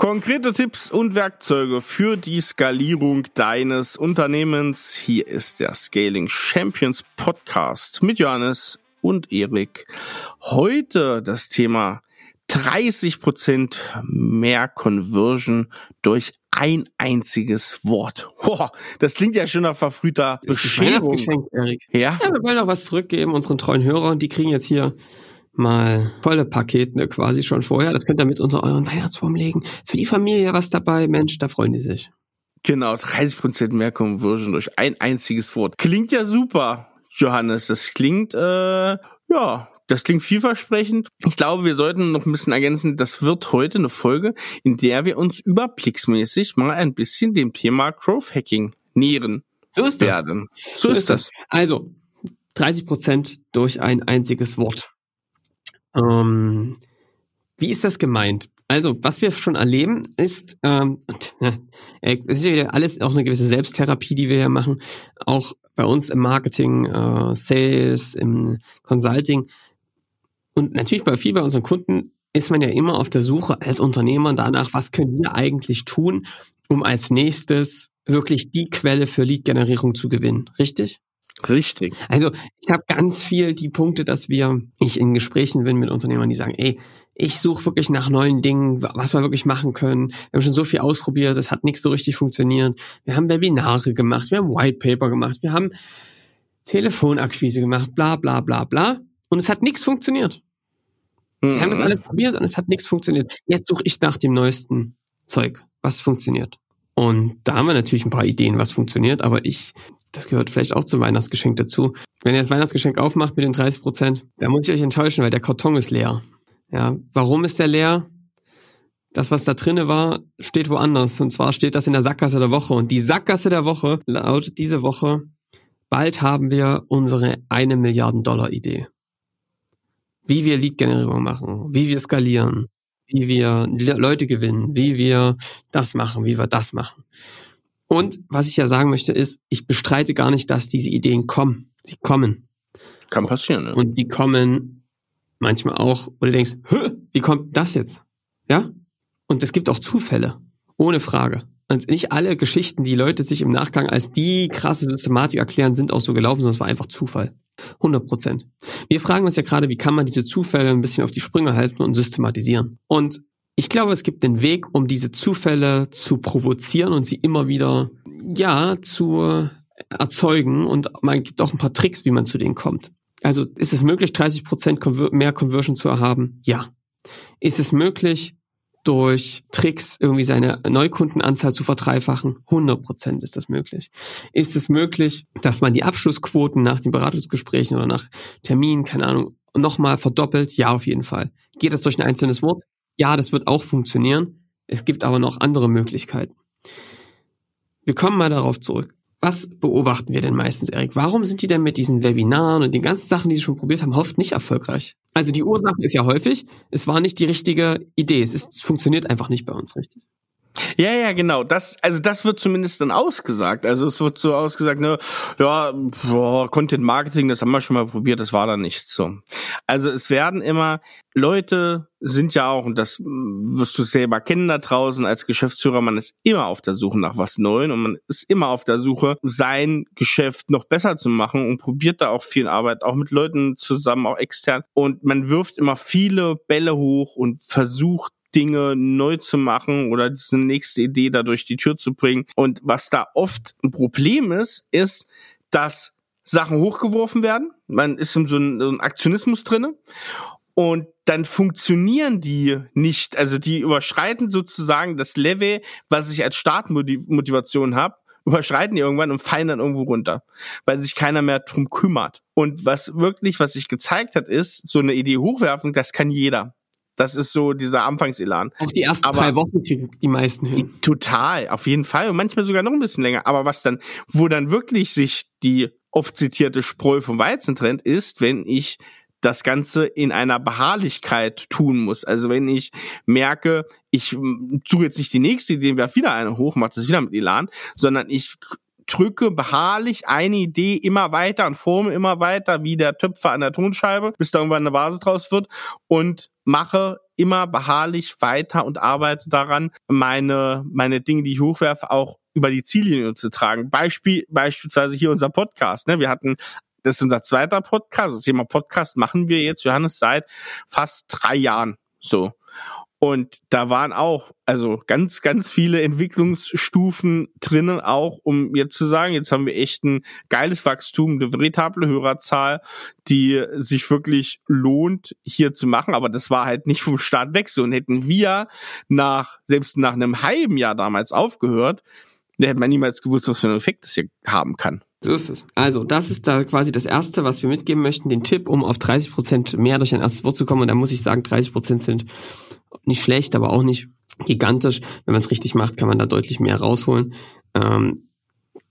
Konkrete Tipps und Werkzeuge für die Skalierung deines Unternehmens. Hier ist der Scaling Champions Podcast mit Johannes und Erik. Heute das Thema 30 Prozent mehr Conversion durch ein einziges Wort. Boah, das klingt ja schon nach verfrühter Bescherung. Erik. Ja? ja, wir wollen auch was zurückgeben unseren treuen Hörern. Die kriegen jetzt hier mal volle Pakete ne, quasi schon vorher. Das könnt ihr mit unter euren Weihnachtsbaum legen. Für die Familie was dabei, Mensch, da freuen die sich. Genau, 30% mehr Conversion durch ein einziges Wort. Klingt ja super, Johannes. Das klingt, äh, ja, das klingt vielversprechend. Ich glaube, wir sollten noch ein bisschen ergänzen, das wird heute eine Folge, in der wir uns überblicksmäßig mal ein bisschen dem Thema Growth Hacking nähern. So ist werden. das. So, so ist, ist das. das. Also, 30% durch ein einziges Wort. Ähm, wie ist das gemeint? Also, was wir schon erleben, ist, ähm, es ist ja alles auch eine gewisse Selbsttherapie, die wir hier machen. Auch bei uns im Marketing, äh, Sales, im Consulting. Und natürlich bei viel bei unseren Kunden ist man ja immer auf der Suche als Unternehmer danach, was können wir eigentlich tun, um als nächstes wirklich die Quelle für Lead-Generierung zu gewinnen. Richtig? Richtig. Also ich habe ganz viel die Punkte, dass wir, ich in Gesprächen bin mit Unternehmern, die sagen, ey, ich suche wirklich nach neuen Dingen, was wir wirklich machen können. Wir haben schon so viel ausprobiert, es hat nichts so richtig funktioniert. Wir haben Webinare gemacht, wir haben White Paper gemacht, wir haben Telefonakquise gemacht, bla bla bla bla. Und es hat nichts funktioniert. Mhm. Wir haben das mhm. alles probiert und es hat nichts funktioniert. Jetzt suche ich nach dem neuesten Zeug, was funktioniert. Und da haben wir natürlich ein paar Ideen, was funktioniert, aber ich das gehört vielleicht auch zum Weihnachtsgeschenk dazu. Wenn ihr das Weihnachtsgeschenk aufmacht mit den 30 Prozent, dann muss ich euch enttäuschen, weil der Karton ist leer. Ja, warum ist der leer? Das, was da drinne war, steht woanders. Und zwar steht das in der Sackgasse der Woche. Und die Sackgasse der Woche lautet diese Woche, bald haben wir unsere eine Milliarden Dollar Idee. Wie wir Lead-Generierung machen, wie wir skalieren, wie wir Leute gewinnen, wie wir das machen, wie wir das machen. Und was ich ja sagen möchte ist, ich bestreite gar nicht, dass diese Ideen kommen. Sie kommen. Kann passieren, ne? Und sie kommen manchmal auch, wo du denkst, wie kommt das jetzt? Ja? Und es gibt auch Zufälle. Ohne Frage. Und nicht alle Geschichten, die Leute sich im Nachgang als die krasse Systematik erklären, sind auch so gelaufen, sondern es war einfach Zufall. 100 Prozent. Wir fragen uns ja gerade, wie kann man diese Zufälle ein bisschen auf die Sprünge halten und systematisieren? Und ich glaube, es gibt den Weg, um diese Zufälle zu provozieren und sie immer wieder, ja, zu erzeugen. Und man gibt auch ein paar Tricks, wie man zu denen kommt. Also ist es möglich, 30 Prozent mehr Conversion zu erhaben? Ja. Ist es möglich, durch Tricks irgendwie seine Neukundenanzahl zu verdreifachen? 100 Prozent ist das möglich. Ist es möglich, dass man die Abschlussquoten nach den Beratungsgesprächen oder nach Terminen, keine Ahnung, nochmal verdoppelt? Ja, auf jeden Fall. Geht das durch ein einzelnes Wort? Ja, das wird auch funktionieren. Es gibt aber noch andere Möglichkeiten. Wir kommen mal darauf zurück. Was beobachten wir denn meistens, Erik? Warum sind die denn mit diesen Webinaren und den ganzen Sachen, die sie schon probiert haben, oft nicht erfolgreich? Also die Ursache ist ja häufig, es war nicht die richtige Idee. Es, ist, es funktioniert einfach nicht bei uns richtig. Ja, ja, genau. Das, also das wird zumindest dann ausgesagt. Also es wird so ausgesagt, ne, ja, boah, Content Marketing, das haben wir schon mal probiert, das war da nicht so. Also es werden immer Leute sind ja auch, und das wirst du selber kennen da draußen als Geschäftsführer, man ist immer auf der Suche nach was Neuem und man ist immer auf der Suche, sein Geschäft noch besser zu machen und probiert da auch viel Arbeit, auch mit Leuten zusammen, auch extern. Und man wirft immer viele Bälle hoch und versucht Dinge neu zu machen oder diese nächste Idee da durch die Tür zu bringen. Und was da oft ein Problem ist, ist, dass Sachen hochgeworfen werden. Man ist in so einem, Aktionismus drinne und dann funktionieren die nicht. Also die überschreiten sozusagen das Level, was ich als Startmotivation habe, überschreiten die irgendwann und fallen dann irgendwo runter, weil sich keiner mehr drum kümmert. Und was wirklich, was sich gezeigt hat, ist, so eine Idee hochwerfen, das kann jeder. Das ist so dieser Anfangselan. Auch die ersten aber drei Wochen kriegen die meisten hin. Total, auf jeden Fall. Und manchmal sogar noch ein bisschen länger. Aber was dann, wo dann wirklich sich die oft zitierte Spreu vom Weizen trennt, ist, wenn ich das Ganze in einer Beharrlichkeit tun muss. Also wenn ich merke, ich suche jetzt nicht die nächste Idee, werfe wieder eine hoch, mache das wieder mit Elan, sondern ich drücke beharrlich eine Idee immer weiter und forme immer weiter, wie der Töpfer an der Tonscheibe, bis da irgendwann eine Vase draus wird und mache immer beharrlich weiter und arbeite daran, meine, meine Dinge, die ich hochwerfe, auch über die Ziellinie zu tragen. Beispiel, beispielsweise hier unser Podcast. Ne? Wir hatten das ist unser zweiter Podcast. Das Thema Podcast machen wir jetzt, Johannes, seit fast drei Jahren. So. Und da waren auch, also ganz, ganz viele Entwicklungsstufen drinnen, auch um jetzt zu sagen, jetzt haben wir echt ein geiles Wachstum, eine veritable Hörerzahl, die sich wirklich lohnt, hier zu machen. Aber das war halt nicht vom Start weg so. Und hätten wir nach, selbst nach einem halben Jahr damals aufgehört, da hätte man niemals gewusst, was für einen Effekt das hier haben kann. So ist es. Also, das ist da quasi das Erste, was wir mitgeben möchten, den Tipp, um auf 30 Prozent mehr durch ein erstes Wort zu kommen. Und da muss ich sagen, 30 Prozent sind nicht schlecht, aber auch nicht gigantisch. Wenn man es richtig macht, kann man da deutlich mehr rausholen. Ähm,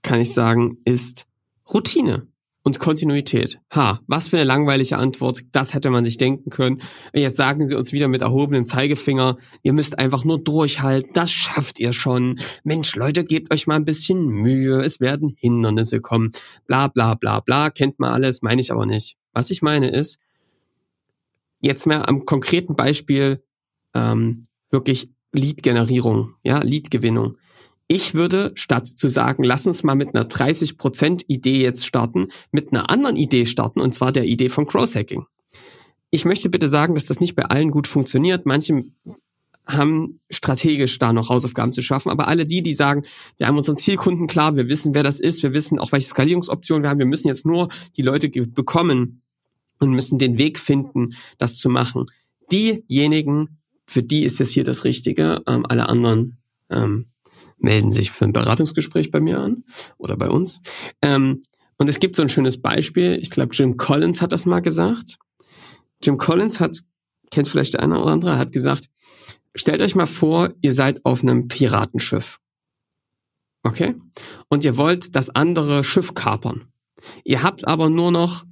kann ich sagen, ist Routine und Kontinuität. Ha, was für eine langweilige Antwort. Das hätte man sich denken können. Jetzt sagen sie uns wieder mit erhobenem Zeigefinger, ihr müsst einfach nur durchhalten, das schafft ihr schon. Mensch, Leute, gebt euch mal ein bisschen Mühe, es werden Hindernisse kommen. Bla bla bla bla, kennt man alles, meine ich aber nicht. Was ich meine ist, jetzt mehr am konkreten Beispiel ähm, wirklich Lead-Generierung, ja, Lead-Gewinnung. Ich würde, statt zu sagen, lass uns mal mit einer 30% Idee jetzt starten, mit einer anderen Idee starten, und zwar der Idee von Cross-Hacking. Ich möchte bitte sagen, dass das nicht bei allen gut funktioniert. Manche haben strategisch da noch Hausaufgaben zu schaffen, aber alle die, die sagen, wir haben unseren Zielkunden klar, wir wissen, wer das ist, wir wissen auch, welche Skalierungsoptionen wir haben, wir müssen jetzt nur die Leute bekommen und müssen den Weg finden, das zu machen. Diejenigen, für die ist das hier das Richtige. Ähm, alle anderen ähm, melden sich für ein Beratungsgespräch bei mir an oder bei uns. Ähm, und es gibt so ein schönes Beispiel. Ich glaube, Jim Collins hat das mal gesagt. Jim Collins hat, kennt vielleicht der eine oder andere, hat gesagt, stellt euch mal vor, ihr seid auf einem Piratenschiff. Okay? Und ihr wollt das andere Schiff kapern. Ihr habt aber nur noch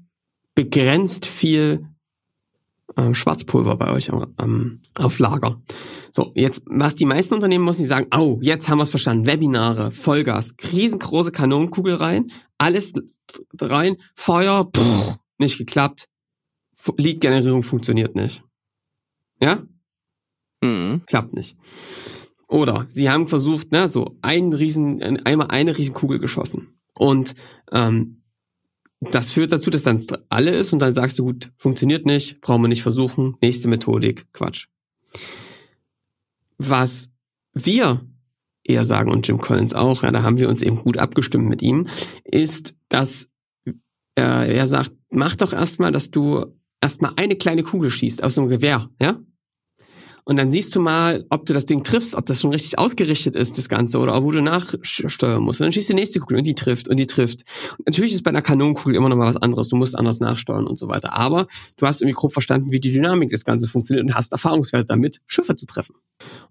begrenzt viel äh, Schwarzpulver bei euch am, am, auf Lager. So, jetzt, was die meisten Unternehmen müssen, die sagen, oh, jetzt haben wir es verstanden, Webinare, Vollgas, riesengroße Kanonenkugel rein, alles rein, Feuer, pff, nicht geklappt, Lead-Generierung funktioniert nicht. Ja? Mhm. Klappt nicht. Oder sie haben versucht, ne, so einen riesen, einmal eine Riesenkugel geschossen. Und ähm, das führt dazu, dass dann alle ist und dann sagst du, gut, funktioniert nicht, brauchen wir nicht versuchen, nächste Methodik, Quatsch. Was wir eher sagen und Jim Collins auch, ja, da haben wir uns eben gut abgestimmt mit ihm, ist, dass äh, er sagt, mach doch erstmal, dass du erstmal eine kleine Kugel schießt aus einem Gewehr, ja? Und dann siehst du mal, ob du das Ding triffst, ob das schon richtig ausgerichtet ist, das Ganze, oder wo du nachsteuern musst. Und dann schießt die nächste Kugel und die trifft und die trifft. Und natürlich ist bei einer Kanonenkugel immer noch mal was anderes. Du musst anders nachsteuern und so weiter. Aber du hast irgendwie grob verstanden, wie die Dynamik des Ganzen funktioniert und hast Erfahrungswerte damit, Schiffe zu treffen.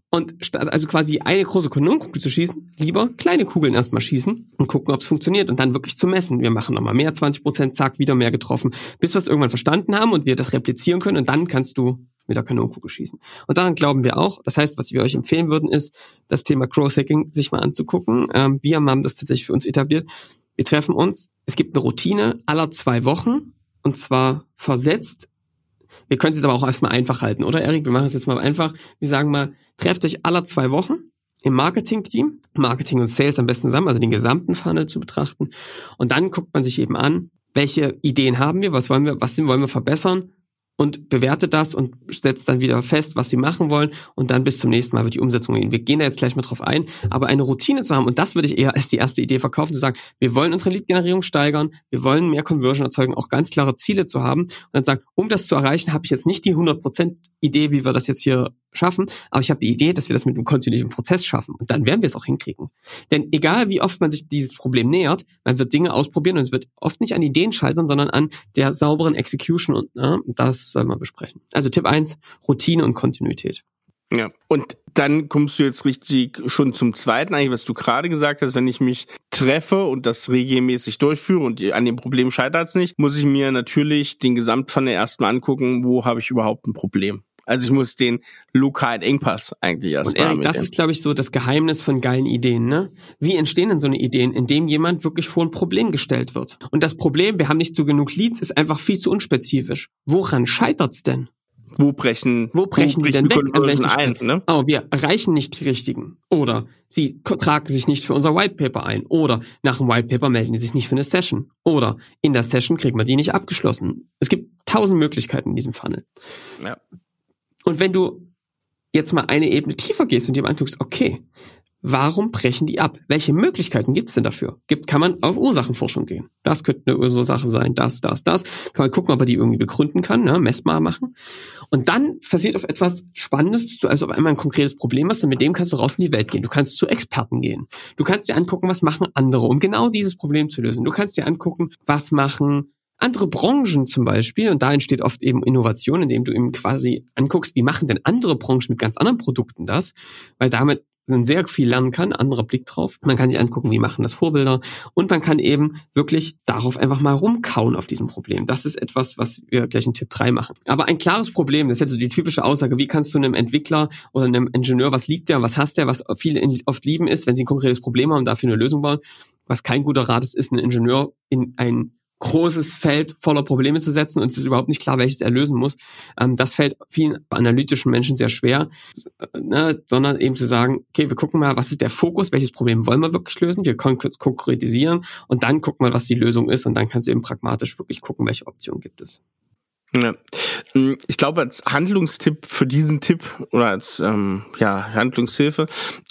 Und statt also quasi eine große Kanonenkugel zu schießen, lieber kleine Kugeln erstmal schießen und gucken, ob es funktioniert und dann wirklich zu messen. Wir machen nochmal mehr, 20 Prozent, zack, wieder mehr getroffen, bis wir es irgendwann verstanden haben und wir das replizieren können und dann kannst du mit der Kanonenkugel schießen. Und daran glauben wir auch. Das heißt, was wir euch empfehlen würden, ist, das Thema Cross-Hacking sich mal anzugucken. Ähm, wir haben das tatsächlich für uns etabliert. Wir treffen uns. Es gibt eine Routine aller zwei Wochen und zwar versetzt. Wir können es jetzt aber auch erstmal einfach halten, oder Erik? Wir machen es jetzt mal einfach. Wir sagen mal, trefft euch aller zwei Wochen im Marketing-Team, Marketing und Sales am besten zusammen, also den gesamten Funnel zu betrachten. Und dann guckt man sich eben an, welche Ideen haben wir, was wollen wir, was wollen wir verbessern und bewertet das und setzt dann wieder fest, was sie machen wollen. Und dann bis zum nächsten Mal wird die Umsetzung gehen. Wir gehen da jetzt gleich mal drauf ein, aber eine Routine zu haben und das würde ich eher als die erste Idee verkaufen, zu sagen, wir wollen unsere Lead-Generierung steigern, wir wollen mehr Conversion erzeugen, auch ganz klare Ziele zu haben. Und dann sagen, um das zu erreichen, habe ich jetzt nicht die 100% Idee, wie wir das jetzt hier schaffen, aber ich habe die Idee, dass wir das mit einem kontinuierlichen Prozess schaffen und dann werden wir es auch hinkriegen. Denn egal wie oft man sich dieses Problem nähert, man wird Dinge ausprobieren und es wird oft nicht an Ideen scheitern, sondern an der sauberen Execution und na, das soll man besprechen. Also Tipp eins: Routine und Kontinuität. Ja, und dann kommst du jetzt richtig schon zum zweiten, eigentlich, was du gerade gesagt hast, wenn ich mich treffe und das regelmäßig durchführe und an dem Problem scheitert es nicht, muss ich mir natürlich den Gesamtfunnel erstmal angucken, wo habe ich überhaupt ein Problem. Also ich muss den lokalen Engpass eigentlich erst Und Erik, das ist, glaube ich, so das Geheimnis von geilen Ideen. Ne? Wie entstehen denn so eine Ideen, indem jemand wirklich vor ein Problem gestellt wird? Und das Problem, wir haben nicht so genug Leads, ist einfach viel zu unspezifisch. Woran scheitert's denn? Wo brechen, wo brechen die denn weg? An welchen ein, ne? Oh, wir erreichen nicht die richtigen. Oder sie tragen sich nicht für unser Whitepaper ein. Oder nach dem Whitepaper melden die sich nicht für eine Session. Oder in der Session kriegen wir die nicht abgeschlossen. Es gibt tausend Möglichkeiten in diesem Funnel. Ja. Und wenn du jetzt mal eine Ebene tiefer gehst und dir mal anguckst, okay, Warum brechen die ab? Welche Möglichkeiten gibt es denn dafür? Gibt, kann man auf Ursachenforschung gehen. Das könnte eine Ursache sein, das, das, das. Kann man gucken, ob man die irgendwie begründen kann, ne? messbar machen. Und dann passiert auf etwas Spannendes, du also auf einmal ein konkretes Problem hast und mit dem kannst du raus in die Welt gehen. Du kannst zu Experten gehen. Du kannst dir angucken, was machen andere, um genau dieses Problem zu lösen. Du kannst dir angucken, was machen andere Branchen zum Beispiel, und da entsteht oft eben Innovation, indem du eben quasi anguckst, wie machen denn andere Branchen mit ganz anderen Produkten das, weil damit man sehr viel lernen kann, anderer Blick drauf. Man kann sich angucken, wie machen das Vorbilder und man kann eben wirklich darauf einfach mal rumkauen auf diesem Problem. Das ist etwas, was wir gleich in Tipp 3 machen. Aber ein klares Problem, das ist jetzt so die typische Aussage, wie kannst du einem Entwickler oder einem Ingenieur, was liegt der, was hast der, was viele oft lieben ist, wenn sie ein konkretes Problem haben, dafür eine Lösung bauen. Was kein guter Rat ist, ist ein Ingenieur in ein großes Feld voller Probleme zu setzen und es ist überhaupt nicht klar, welches er lösen muss. Ähm, das fällt vielen analytischen Menschen sehr schwer, ne, sondern eben zu sagen, okay, wir gucken mal, was ist der Fokus, welches Problem wollen wir wirklich lösen, wir können kurz konkretisieren und dann gucken mal, was die Lösung ist und dann kannst du eben pragmatisch wirklich gucken, welche Optionen gibt es. Ja. Hm, ich glaube, als Handlungstipp für diesen Tipp oder als ähm, ja, Handlungshilfe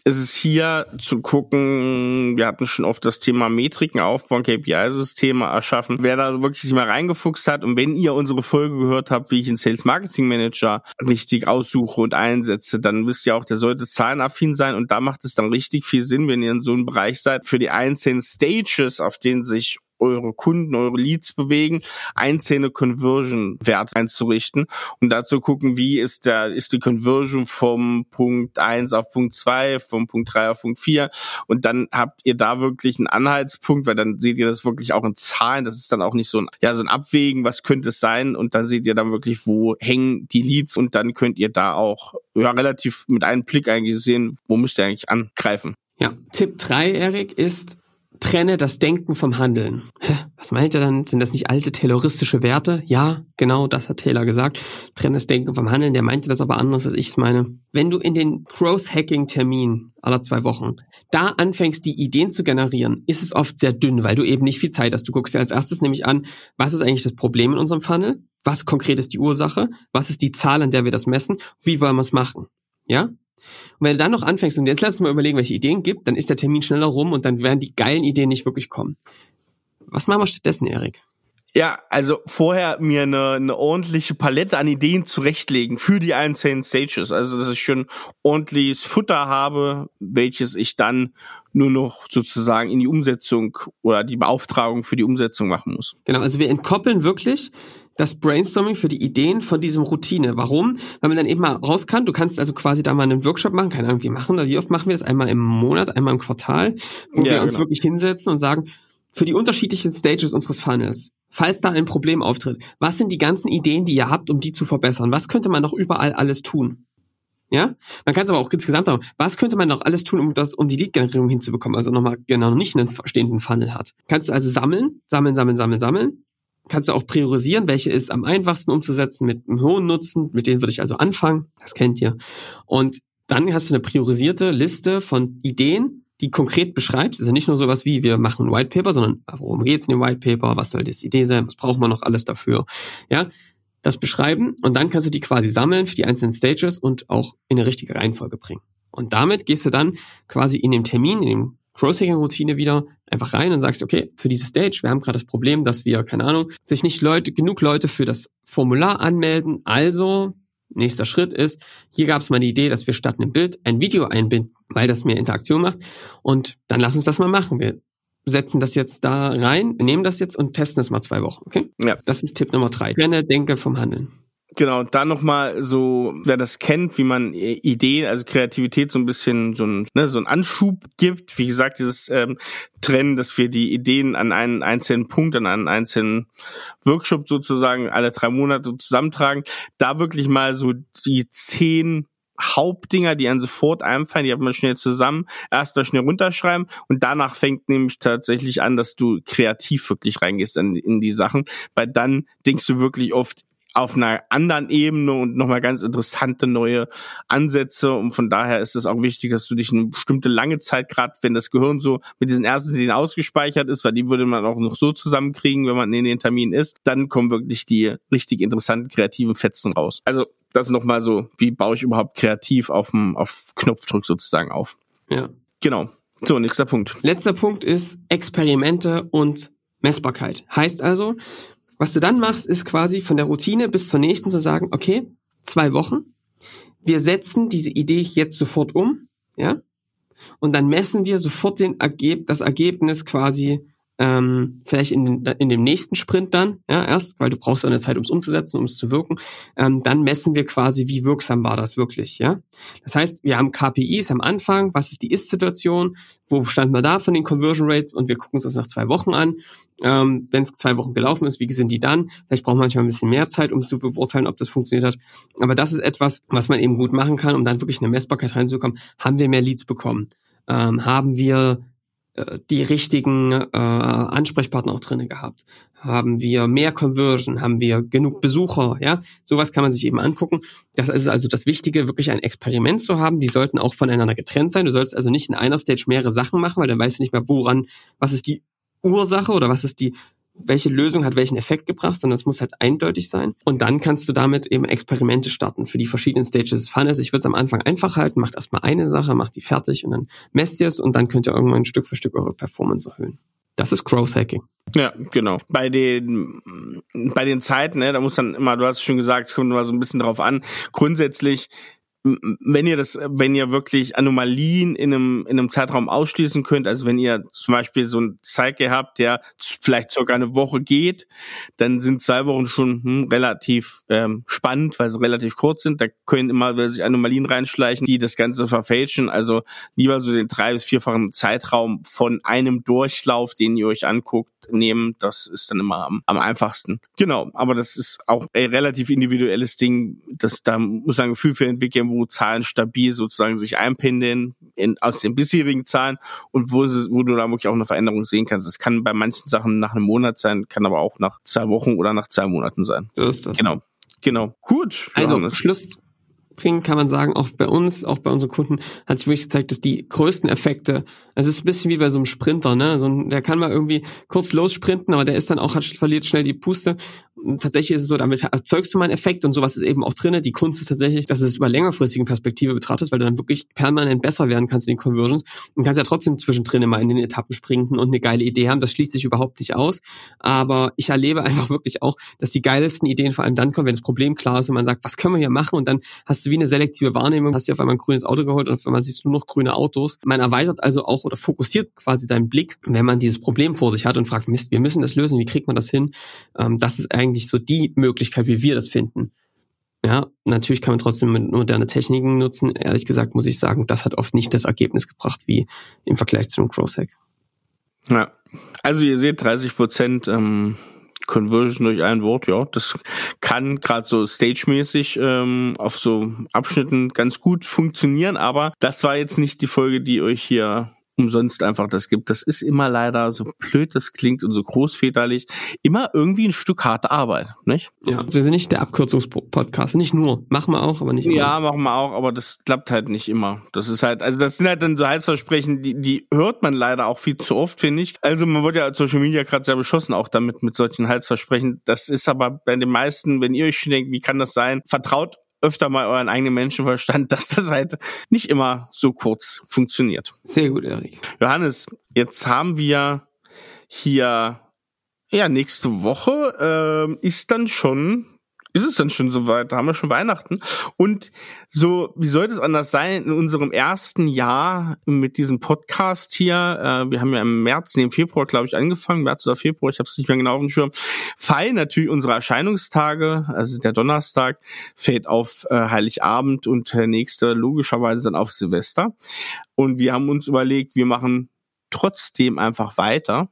ist es hier zu gucken, wir hatten schon oft das Thema Metriken aufbauen, KPI-Systeme erschaffen. Wer da wirklich sich mal reingefuchst hat und wenn ihr unsere Folge gehört habt, wie ich einen Sales Marketing Manager richtig aussuche und einsetze, dann wisst ihr auch, der sollte zahlenaffin sein und da macht es dann richtig viel Sinn, wenn ihr in so einem Bereich seid, für die einzelnen Stages, auf denen sich eure Kunden, eure Leads bewegen, einzelne Conversion-Wert einzurichten und dazu gucken, wie ist der, ist die Conversion vom Punkt eins auf Punkt zwei, vom Punkt drei auf Punkt vier und dann habt ihr da wirklich einen Anhaltspunkt, weil dann seht ihr das wirklich auch in Zahlen, das ist dann auch nicht so ein, ja, so ein Abwägen, was könnte es sein und dann seht ihr dann wirklich, wo hängen die Leads und dann könnt ihr da auch, ja, relativ mit einem Blick eigentlich sehen, wo müsst ihr eigentlich angreifen. Ja, Tipp drei, Erik, ist trenne das Denken vom Handeln. Was meint er dann? Sind das nicht alte tayloristische Werte? Ja, genau, das hat Taylor gesagt. Trenne das Denken vom Handeln. Der meinte das aber anders, als ich es meine. Wenn du in den Growth-Hacking-Termin aller zwei Wochen da anfängst, die Ideen zu generieren, ist es oft sehr dünn, weil du eben nicht viel Zeit hast. Du guckst dir als erstes nämlich an, was ist eigentlich das Problem in unserem Funnel? Was konkret ist die Ursache? Was ist die Zahl, an der wir das messen? Wie wollen wir es machen? Ja? Und wenn du dann noch anfängst und jetzt lass uns mal überlegen, welche Ideen gibt, dann ist der Termin schneller rum und dann werden die geilen Ideen nicht wirklich kommen. Was machen wir stattdessen, Erik? Ja, also vorher mir eine, eine ordentliche Palette an Ideen zurechtlegen für die einzelnen Stages. Also dass ich schon ordentliches Futter habe, welches ich dann nur noch sozusagen in die Umsetzung oder die Beauftragung für die Umsetzung machen muss. Genau, also wir entkoppeln wirklich das Brainstorming für die Ideen von diesem Routine. Warum? Weil man dann eben mal raus kann. Du kannst also quasi da mal einen Workshop machen. Keine Ahnung, wie machen wie oft machen wir das? Einmal im Monat, einmal im Quartal, wo ja, wir uns genau. wirklich hinsetzen und sagen, für die unterschiedlichen Stages unseres Funnels, falls da ein Problem auftritt, was sind die ganzen Ideen, die ihr habt, um die zu verbessern? Was könnte man noch überall alles tun? Ja, man kann es aber auch insgesamt haben. Was könnte man noch alles tun, um das, um die Lead-Generierung hinzubekommen? Also nochmal genau nicht einen stehenden Funnel hat. Kannst du also sammeln, sammeln, sammeln, sammeln, sammeln kannst du auch priorisieren, welche ist am einfachsten umzusetzen mit einem hohen Nutzen, mit denen würde ich also anfangen, das kennt ihr. Und dann hast du eine priorisierte Liste von Ideen, die konkret beschreibst, also nicht nur sowas wie, wir machen ein White Paper, sondern worum geht's in dem White Paper, was soll das Idee sein, was braucht man noch alles dafür, ja, das beschreiben. Und dann kannst du die quasi sammeln für die einzelnen Stages und auch in eine richtige Reihenfolge bringen. Und damit gehst du dann quasi in dem Termin, in dem Growth-Hacking-Routine wieder einfach rein und sagst, okay, für diese Stage, wir haben gerade das Problem, dass wir, keine Ahnung, sich nicht Leute, genug Leute für das Formular anmelden. Also, nächster Schritt ist, hier gab es mal die Idee, dass wir statt einem Bild ein Video einbinden, weil das mehr Interaktion macht. Und dann lass uns das mal machen. Wir setzen das jetzt da rein, nehmen das jetzt und testen das mal zwei Wochen, okay? Ja. Das ist Tipp Nummer drei. Trenne, denke vom Handeln. Genau, da nochmal so, wer das kennt, wie man Ideen, also Kreativität so ein bisschen so ein, ne, so ein Anschub gibt. Wie gesagt, dieses ähm, Trennen, dass wir die Ideen an einen einzelnen Punkt, an einen einzelnen Workshop sozusagen alle drei Monate zusammentragen. Da wirklich mal so die zehn Hauptdinger, die einem sofort einfallen, die hat man schnell zusammen, erst mal schnell runterschreiben und danach fängt nämlich tatsächlich an, dass du kreativ wirklich reingehst in, in die Sachen, weil dann denkst du wirklich oft auf einer anderen Ebene und nochmal ganz interessante neue Ansätze. Und von daher ist es auch wichtig, dass du dich eine bestimmte lange Zeit, gerade wenn das Gehirn so mit diesen ersten Ideen ausgespeichert ist, weil die würde man auch noch so zusammenkriegen, wenn man in den Termin ist, dann kommen wirklich die richtig interessanten kreativen Fetzen raus. Also das nochmal so, wie baue ich überhaupt kreativ auf, dem, auf Knopfdruck sozusagen auf. Ja. Genau. So, nächster Punkt. Letzter Punkt ist Experimente und Messbarkeit. Heißt also, was du dann machst, ist quasi von der Routine bis zur nächsten zu sagen, okay, zwei Wochen, wir setzen diese Idee jetzt sofort um, ja, und dann messen wir sofort den Ergeb das Ergebnis quasi ähm, vielleicht in, in dem nächsten Sprint dann, ja, erst, weil du brauchst eine Zeit, um es umzusetzen, um es zu wirken, ähm, dann messen wir quasi, wie wirksam war das wirklich, ja. Das heißt, wir haben KPIs am Anfang, was ist die Ist-Situation, wo standen wir da von den Conversion Rates und wir gucken uns das nach zwei Wochen an. Ähm, Wenn es zwei Wochen gelaufen ist, wie sind die dann? Vielleicht braucht man manchmal ein bisschen mehr Zeit, um zu beurteilen, ob das funktioniert hat. Aber das ist etwas, was man eben gut machen kann, um dann wirklich eine Messbarkeit reinzukommen. Haben wir mehr Leads bekommen? Ähm, haben wir die richtigen äh, Ansprechpartner auch drinnen gehabt? Haben wir mehr Conversion? Haben wir genug Besucher? Ja, sowas kann man sich eben angucken. Das ist also das Wichtige, wirklich ein Experiment zu haben. Die sollten auch voneinander getrennt sein. Du sollst also nicht in einer Stage mehrere Sachen machen, weil dann weißt du nicht mehr, woran, was ist die Ursache oder was ist die welche Lösung hat welchen Effekt gebracht, sondern es muss halt eindeutig sein. Und dann kannst du damit eben Experimente starten für die verschiedenen Stages des Funnels. Ich würde es am Anfang einfach halten, macht erstmal eine Sache, macht die fertig und dann messt ihr es und dann könnt ihr irgendwann Stück für Stück eure Performance erhöhen. Das ist Growth Hacking. Ja, genau. Bei den, bei den Zeiten, ne, da muss dann immer, du hast es schon gesagt, es kommt immer so ein bisschen drauf an. Grundsätzlich wenn ihr das, wenn ihr wirklich Anomalien in einem, in einem Zeitraum ausschließen könnt, also wenn ihr zum Beispiel so einen Cycle habt, der vielleicht sogar eine Woche geht, dann sind zwei Wochen schon hm, relativ ähm, spannend, weil sie relativ kurz sind. Da können immer sich Anomalien reinschleichen, die das Ganze verfälschen. Also lieber so den drei bis vierfachen Zeitraum von einem Durchlauf, den ihr euch anguckt, nehmen. Das ist dann immer am, am einfachsten. Genau, aber das ist auch ein relativ individuelles Ding. Das, da muss ein Gefühl für entwickeln, wo Zahlen stabil sozusagen sich einpendeln in, aus den bisherigen Zahlen und wo, wo du da wirklich auch eine Veränderung sehen kannst. Es kann bei manchen Sachen nach einem Monat sein, kann aber auch nach zwei Wochen oder nach zwei Monaten sein. So ist das. Genau. Genau. Gut. Also Schluss, bringen, kann man sagen, auch bei uns, auch bei unseren Kunden, hat sich wirklich gezeigt, dass die größten Effekte, also es ist ein bisschen wie bei so einem Sprinter, ne? So ein, der kann mal irgendwie kurz lossprinten, aber der ist dann auch, hat, verliert schnell die Puste. Tatsächlich ist es so, damit erzeugst du mal einen Effekt und sowas ist eben auch drinne. Die Kunst ist tatsächlich, dass du es über längerfristigen Perspektive betrachtest, weil du dann wirklich permanent besser werden kannst in den Conversions und kannst ja trotzdem zwischendrin mal in den Etappen springen und eine geile Idee haben. Das schließt sich überhaupt nicht aus. Aber ich erlebe einfach wirklich auch, dass die geilsten Ideen vor allem dann kommen, wenn das Problem klar ist und man sagt, was können wir hier machen? Und dann hast du wie eine selektive Wahrnehmung, hast dir auf einmal ein grünes Auto geholt und auf einmal siehst du nur noch grüne Autos. Man erweitert also auch oder fokussiert quasi deinen Blick, wenn man dieses Problem vor sich hat und fragt, Mist, wir müssen das lösen, wie kriegt man das hin? Ähm, das ist eigentlich so die Möglichkeit, wie wir das finden. Ja, natürlich kann man trotzdem moderne Techniken nutzen. Ehrlich gesagt muss ich sagen, das hat oft nicht das Ergebnis gebracht wie im Vergleich zu einem Growth Hack. Ja, also ihr seht 30 Prozent ähm, Conversion durch ein Wort, ja, das kann gerade so stage-mäßig ähm, auf so Abschnitten ganz gut funktionieren, aber das war jetzt nicht die Folge, die euch hier umsonst einfach das gibt. Das ist immer leider, so blöd das klingt und so großväterlich, immer irgendwie ein Stück harte Arbeit, nicht? Ja, also wir sind nicht der Abkürzungspodcast, nicht nur. Machen wir auch, aber nicht immer. Ja, machen wir auch, aber das klappt halt nicht immer. Das ist halt, also das sind halt dann so Heilsversprechen, die, die hört man leider auch viel zu oft, finde ich. Also man wird ja als Social Media gerade sehr beschossen auch damit, mit solchen Heilsversprechen. Das ist aber bei den meisten, wenn ihr euch schon denkt, wie kann das sein? Vertraut öfter mal euren eigenen Menschenverstand, dass das halt nicht immer so kurz funktioniert. Sehr gut, Erik. Johannes, jetzt haben wir hier, ja, nächste Woche äh, ist dann schon ist es dann schon soweit, da haben wir schon Weihnachten. Und so, wie sollte es anders sein, in unserem ersten Jahr mit diesem Podcast hier, äh, wir haben ja im März, nee, im Februar, glaube ich, angefangen, März oder Februar, ich habe es nicht mehr genau auf dem Schirm, fallen natürlich unsere Erscheinungstage, also der Donnerstag fällt auf äh, Heiligabend und der nächste logischerweise dann auf Silvester. Und wir haben uns überlegt, wir machen trotzdem einfach weiter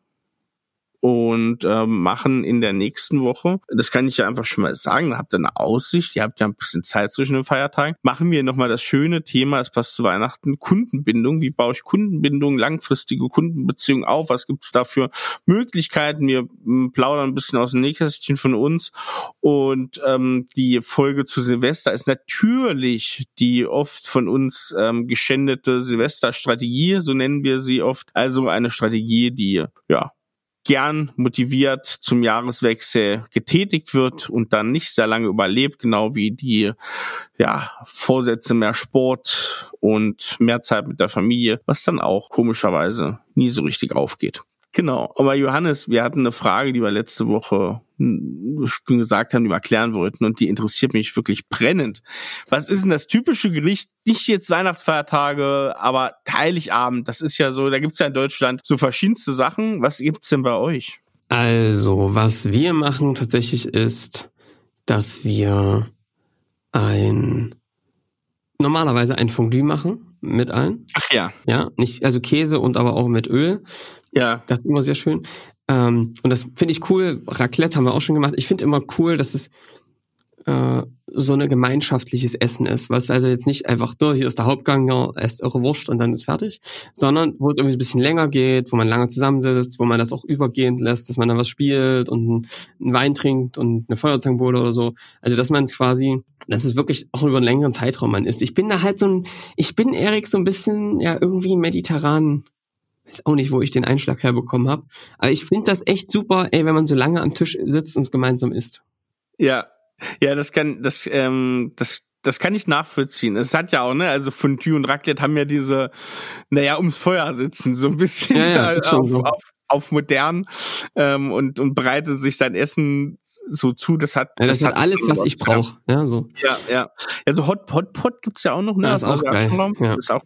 und äh, machen in der nächsten Woche, das kann ich ja einfach schon mal sagen, da habt ihr eine Aussicht, ihr habt ja ein bisschen Zeit zwischen den Feiertagen, machen wir nochmal das schöne Thema, es passt zu Weihnachten, Kundenbindung, wie baue ich Kundenbindung, langfristige Kundenbeziehungen auf, was gibt's da für Möglichkeiten, wir hm, plaudern ein bisschen aus dem Nähkästchen von uns. Und ähm, die Folge zu Silvester ist natürlich die oft von uns ähm, geschändete Silvesterstrategie, so nennen wir sie oft, also eine Strategie, die ja gern motiviert zum Jahreswechsel getätigt wird und dann nicht sehr lange überlebt, genau wie die ja, Vorsätze mehr Sport und mehr Zeit mit der Familie, was dann auch komischerweise nie so richtig aufgeht. Genau, aber Johannes, wir hatten eine Frage, die wir letzte Woche hm, gesagt haben, die wir erklären wollten und die interessiert mich wirklich brennend. Was ist denn das typische Gericht? Nicht jetzt Weihnachtsfeiertage, aber Heiligabend. Das ist ja so, da gibt's ja in Deutschland so verschiedenste Sachen. Was gibt's denn bei euch? Also, was wir machen tatsächlich ist, dass wir ein normalerweise ein Fondue machen mit allen. Ach ja. Ja, nicht, also Käse und aber auch mit Öl. Ja. Das ist immer sehr schön. Ähm, und das finde ich cool. Raclette haben wir auch schon gemacht. Ich finde immer cool, dass es äh, so ein gemeinschaftliches Essen ist, was also jetzt nicht einfach nur, hier ist der Hauptgang, ja, esst eure Wurst und dann ist fertig, sondern wo es irgendwie ein bisschen länger geht, wo man lange zusammensitzt, wo man das auch übergehend lässt, dass man dann was spielt und einen Wein trinkt und eine Feuerzangenbowle oder so. Also dass man es quasi, dass es wirklich auch über einen längeren Zeitraum man isst. Ich bin da halt so ein, ich bin Erik so ein bisschen ja irgendwie mediterran weiß auch nicht, wo ich den Einschlag herbekommen habe. Aber ich finde das echt super, ey, wenn man so lange am Tisch sitzt und es gemeinsam isst. Ja, ja, das kann, das, ähm, das, das kann ich nachvollziehen. Es hat ja auch, ne, also Fondue und Raclette haben ja diese, naja, ums Feuer sitzen, so ein bisschen ja, ja, auf, so. auf, auf modern ähm, und, und bereitet sich sein Essen so zu. Das hat, ja, das, das hat alles, was ich brauche. Ja, so. Ja, ja. Also Hot, Hotpot gibt's ja auch noch, ne? Ja, ist auch geil. Ja. Ist auch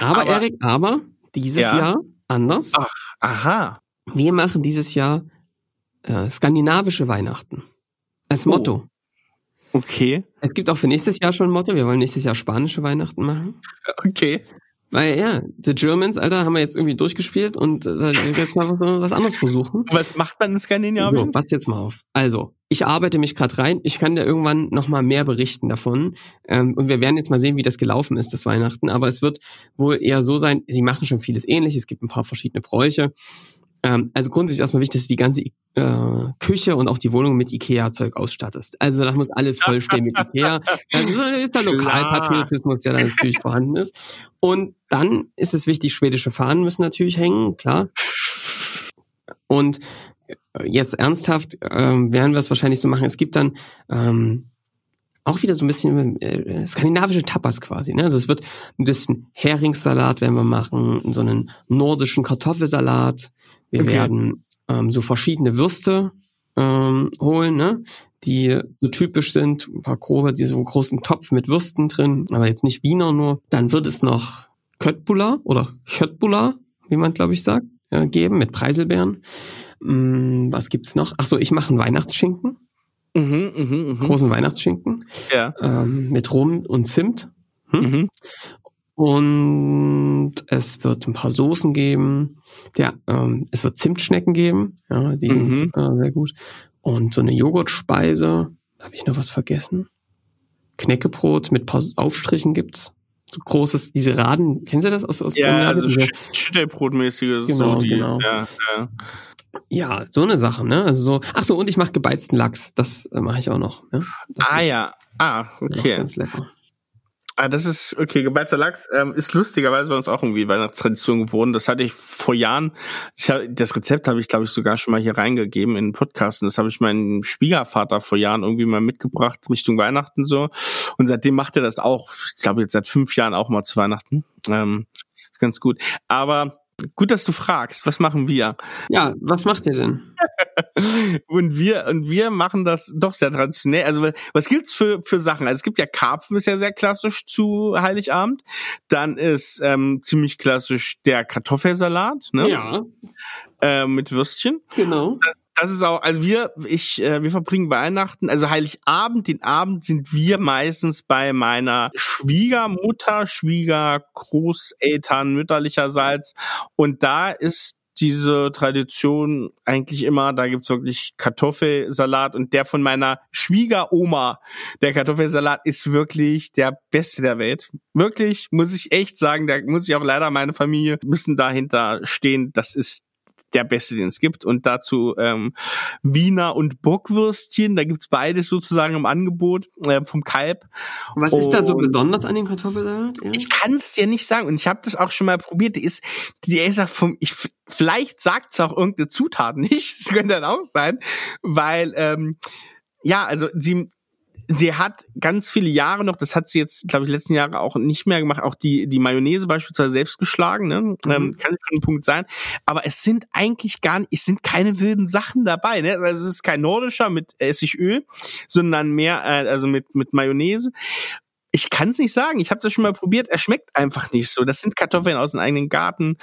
aber, aber Erik, aber dieses Ja. Jahr anders. Ach, aha. Wir machen dieses Jahr äh, skandinavische Weihnachten. Als Oh. Motto. Okay, Es gibt auch für nächstes Jahr schon ein Motto. Wir wollen nächstes Jahr spanische Weihnachten machen. okay. Weil ja, The Germans, Alter, haben wir jetzt irgendwie durchgespielt und äh, jetzt mal was, was anderes versuchen. Was macht man in So, Skandinavien? passt jetzt mal auf. Also, ich arbeite mich gerade rein. Ich kann dir irgendwann noch mal mehr berichten davon. Ähm, und wir werden jetzt mal sehen, wie das gelaufen ist, das Weihnachten. Aber es wird wohl eher so sein, sie machen schon vieles ähnlich. Es gibt ein paar verschiedene Bräuche. Ähm, also grundsätzlich erstmal wichtig, dass du die ganze äh, Küche und auch die Wohnung mit Ikea-Zeug ausstattest. Also das muss alles vollstehen mit Ikea. Also so ist der Lokalpatriotismus, der da natürlich vorhanden ist. Und dann ist es wichtig, schwedische Fahnen müssen natürlich hängen, klar. Und jetzt ernsthaft ähm, werden wir es wahrscheinlich so machen. Es gibt dann ähm, auch wieder so ein bisschen äh, skandinavische Tapas quasi. Ne? Also es wird ein bisschen Heringssalat werden wir machen, so einen nordischen Kartoffelsalat. Wir Okay. werden ähm, so verschiedene Würste ähm, holen, ne? die so typisch sind, ein paar grobe, diese großen Topf mit Würsten drin, aber jetzt nicht Wiener nur. Dann wird es noch Köttbullar oder Köttbullar, wie man glaube ich sagt, äh, geben mit Preiselbeeren. Mm, was gibt's noch? Ach so, ich mache einen Weihnachtsschinken, Mhm, mhm, mhm. großen Weihnachtsschinken Ja. ähm, mit Rum und Zimt. Mhm. Und es wird ein paar Soßen geben. Ja, ähm, es wird Zimtschnecken geben. Ja, die sind Mhm. äh, sehr gut. Und so eine Joghurtspeise. Habe ich noch was vergessen? Knäckebrot mit paar Aufstrichen gibt's. So großes, diese Raden, kennen Sie das aus, aus Ja, also Diese- Sch- Schüttelbrotmäßige, Genau, so die, genau. ja, ja. Ja, so eine Sache, ne? Also so. Ach so, und ich mache gebeizten Lachs. Das äh, mache ich auch noch. Ja? Das Ah ist ja, ah, okay. Ganz lecker. Ah, das ist, okay, gebeizter Lachs ähm, ist lustigerweise bei uns auch irgendwie Weihnachtstradition geworden. Das hatte ich vor Jahren, das Rezept habe ich, glaube ich, sogar schon mal hier reingegeben in den Podcast. Das habe ich meinem Schwiegervater vor Jahren irgendwie mal mitgebracht Richtung Weihnachten so. Und seitdem macht er das auch, ich glaube jetzt seit fünf Jahren auch mal zu Weihnachten. Ähm, ist ganz gut. Aber Gut, dass du fragst. Was machen wir? Ja, was macht ihr denn? und wir und wir machen das doch sehr traditionell. Also was gibt's für für Sachen? Also es gibt ja Karpfen, ist ja sehr klassisch zu Heiligabend. Dann ist ähm, ziemlich klassisch der Kartoffelsalat, ne? Ja, Äh, mit Würstchen. genau. Das ist auch, also wir, ich, äh, wir verbringen Weihnachten, also Heiligabend, den Abend sind wir meistens bei meiner Schwiegermutter, Schwiegergroßeltern mütterlicherseits. Und da ist diese Tradition eigentlich immer, da gibt's wirklich Kartoffelsalat und der von meiner Schwiegeroma, der Kartoffelsalat ist wirklich der beste der Welt. Wirklich, muss ich echt sagen, da muss ich auch leider meine Familie müssen dahinter stehen. Das ist der beste, den es gibt. Und dazu ähm, Wiener und Bockwürstchen. Da gibt's beides sozusagen im Angebot äh, vom Kalb. Was ist da so Und- besonders an dem Kartoffelsalat? Ja? Ich kann es dir nicht sagen. Und ich habe das auch schon mal probiert. Die ist, die ist auch vom, ich, vielleicht sagt's auch irgendeine Zutat nicht. Das könnte dann auch sein. Weil, ähm, ja, also sie, sie hat ganz viele Jahre noch, das hat sie jetzt, glaube ich, letzten Jahre auch nicht mehr gemacht, auch die, die Mayonnaise beispielsweise selbst geschlagen, ne? Ähm, kann schon ein Punkt sein. Aber es sind eigentlich gar nicht, es sind keine wilden Sachen dabei, ne? Also es ist kein nordischer mit Essigöl, sondern mehr, äh, also mit, mit Mayonnaise. Ich kann es nicht sagen. Ich habe das schon mal probiert. Er schmeckt einfach nicht so. Das sind Kartoffeln aus dem eigenen Garten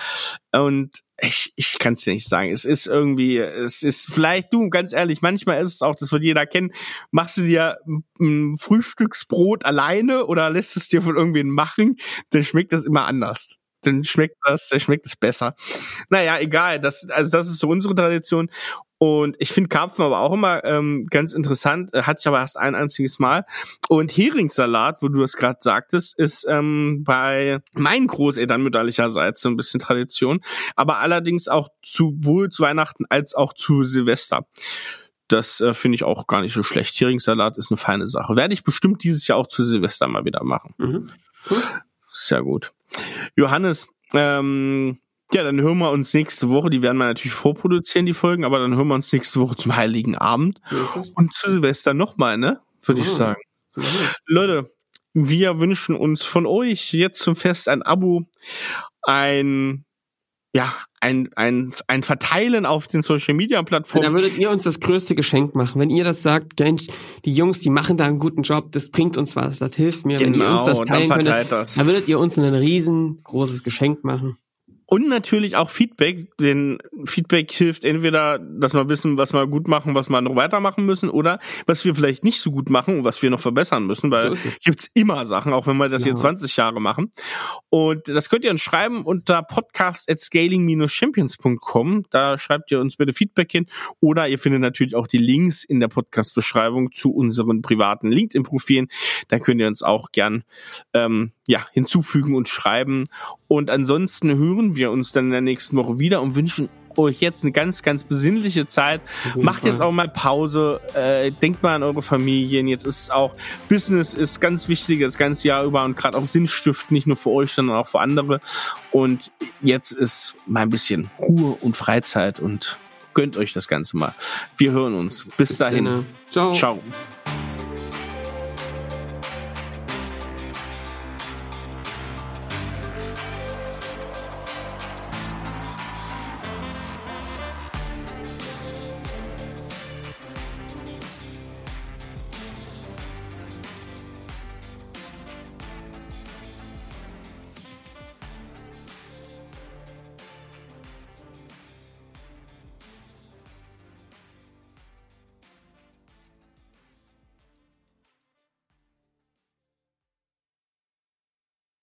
und ich, ich kann es dir nicht sagen. Es ist irgendwie, es ist vielleicht du, ganz ehrlich, manchmal ist es auch, das wird jeder kennen, machst du dir ein Frühstücksbrot alleine oder lässt es dir von irgendwen machen, dann schmeckt das immer anders. Dann schmeckt das, dann schmeckt es besser. Naja, egal. Das, also das ist so unsere Tradition. Und ich finde Karpfen aber auch immer ähm, ganz interessant. Äh, Hatte ich aber erst ein einziges Mal. Und Heringssalat, wo du das gerade sagtest, ist ähm, bei meinen Großeltern mütterlicherseits so ein bisschen Tradition. Aber allerdings auch sowohl zu Weihnachten als auch zu Silvester. Das äh, finde ich auch gar nicht so schlecht. Heringssalat ist eine feine Sache. Werde ich bestimmt dieses Jahr auch zu Silvester mal wieder machen. Mhm. Cool. Sehr gut. Johannes, ähm, ja, dann hören wir uns nächste Woche. Die werden wir natürlich vorproduzieren, die Folgen, aber dann hören wir uns nächste Woche zum Heiligen Abend das. und zu Silvester nochmal, ne? Würde ich sagen. Leute, wir wünschen uns von euch jetzt zum Fest ein Abo, ein, ja, ein, ein, ein Verteilen auf den Social Media Da Plattformen. würdet ihr uns das größte Geschenk machen. Wenn ihr das sagt, Mensch, die Jungs, die machen da einen guten Job, das bringt uns was, das hilft mir. Wenn ihr uns das Genau, dann teilen könntet, das. dann würdet ihr uns ein riesengroßes Geschenk machen. Und natürlich auch Feedback, denn Feedback hilft entweder, dass wir wissen, was wir gut machen, was wir noch weitermachen müssen, oder was wir vielleicht nicht so gut machen und was wir noch verbessern müssen, weil So gibt's immer Sachen, auch wenn wir das Ja. hier 20 Jahre machen. Und das könnt ihr uns schreiben unter podcast at scaling-champions.com. Da schreibt ihr uns bitte Feedback hin. Oder ihr findet natürlich auch die Links in der Podcast-Beschreibung zu unseren privaten LinkedIn-Profilen. Da könnt ihr uns auch gern ähm, ja, hinzufügen und schreiben. Und ansonsten hören wir uns dann in der nächsten Woche wieder und wünschen euch jetzt eine ganz, ganz besinnliche Zeit. Macht jetzt auch mal Pause. Äh, denkt mal an eure Familien. Jetzt ist es auch, Business ist ganz wichtig das ganze Jahr über und gerade auch Sinnstift, nicht nur für euch, sondern auch für andere. Und jetzt ist mal ein bisschen Ruhe und Freizeit und gönnt euch das Ganze mal. Wir hören uns. Bis dahin. Dann, äh, Ciao. Ciao.